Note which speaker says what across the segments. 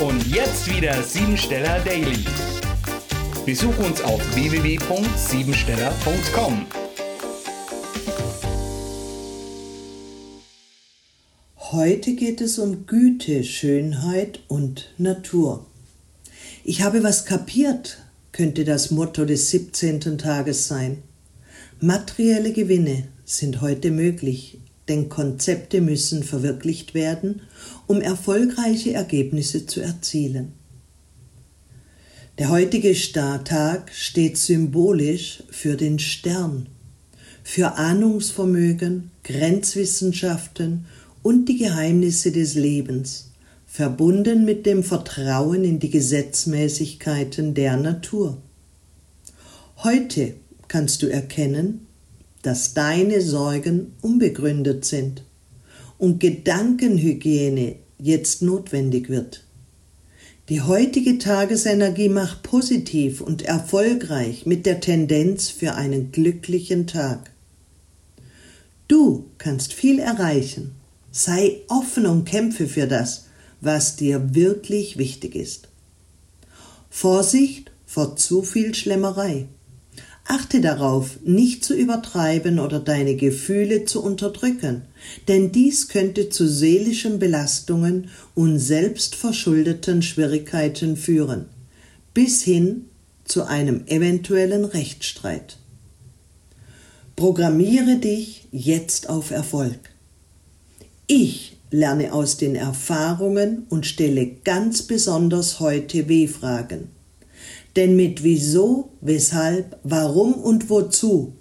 Speaker 1: Und jetzt wieder Siebensteller Daily. Besuch uns auf www.siebensteller.com.
Speaker 2: Heute geht es um Güte, Schönheit und Natur. Ich habe was kapiert, könnte das Motto des 17. Tages sein. Materielle Gewinne sind heute möglich, denn Konzepte müssen verwirklicht werden, um erfolgreiche Ergebnisse zu erzielen. Der heutige Startag steht symbolisch für den Stern, für Ahnungsvermögen, Grenzwissenschaften und die Geheimnisse des Lebens, verbunden mit dem Vertrauen in die Gesetzmäßigkeiten der Natur. Heute kannst du erkennen, dass deine Sorgen unbegründet sind und Gedankenhygiene jetzt notwendig wird. Die heutige Tagesenergie macht positiv und erfolgreich mit der Tendenz für einen glücklichen Tag. Du kannst viel erreichen. Sei offen und kämpfe für das, was dir wirklich wichtig ist. Vorsicht vor zu viel Schlemmerei. Achte darauf, nicht zu übertreiben oder deine Gefühle zu unterdrücken, denn dies könnte zu seelischen Belastungen und selbstverschuldeten Schwierigkeiten führen, bis hin zu einem eventuellen Rechtsstreit. Programmiere dich jetzt auf Erfolg. Ich lerne aus den Erfahrungen und stelle ganz besonders heute W-Fragen. Denn mit wieso, weshalb, warum und wozu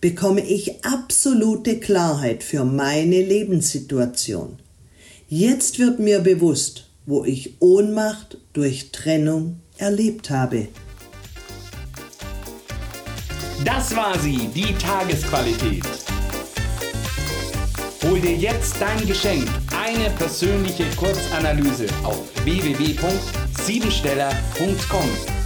Speaker 2: bekomme ich absolute Klarheit für meine Lebenssituation. Jetzt wird mir bewusst, wo ich Ohnmacht durch Trennung erlebt habe.
Speaker 1: Das war sie, die Tagesqualität. Hol dir jetzt dein Geschenk, eine persönliche Kurzanalyse auf www.siebensteller.com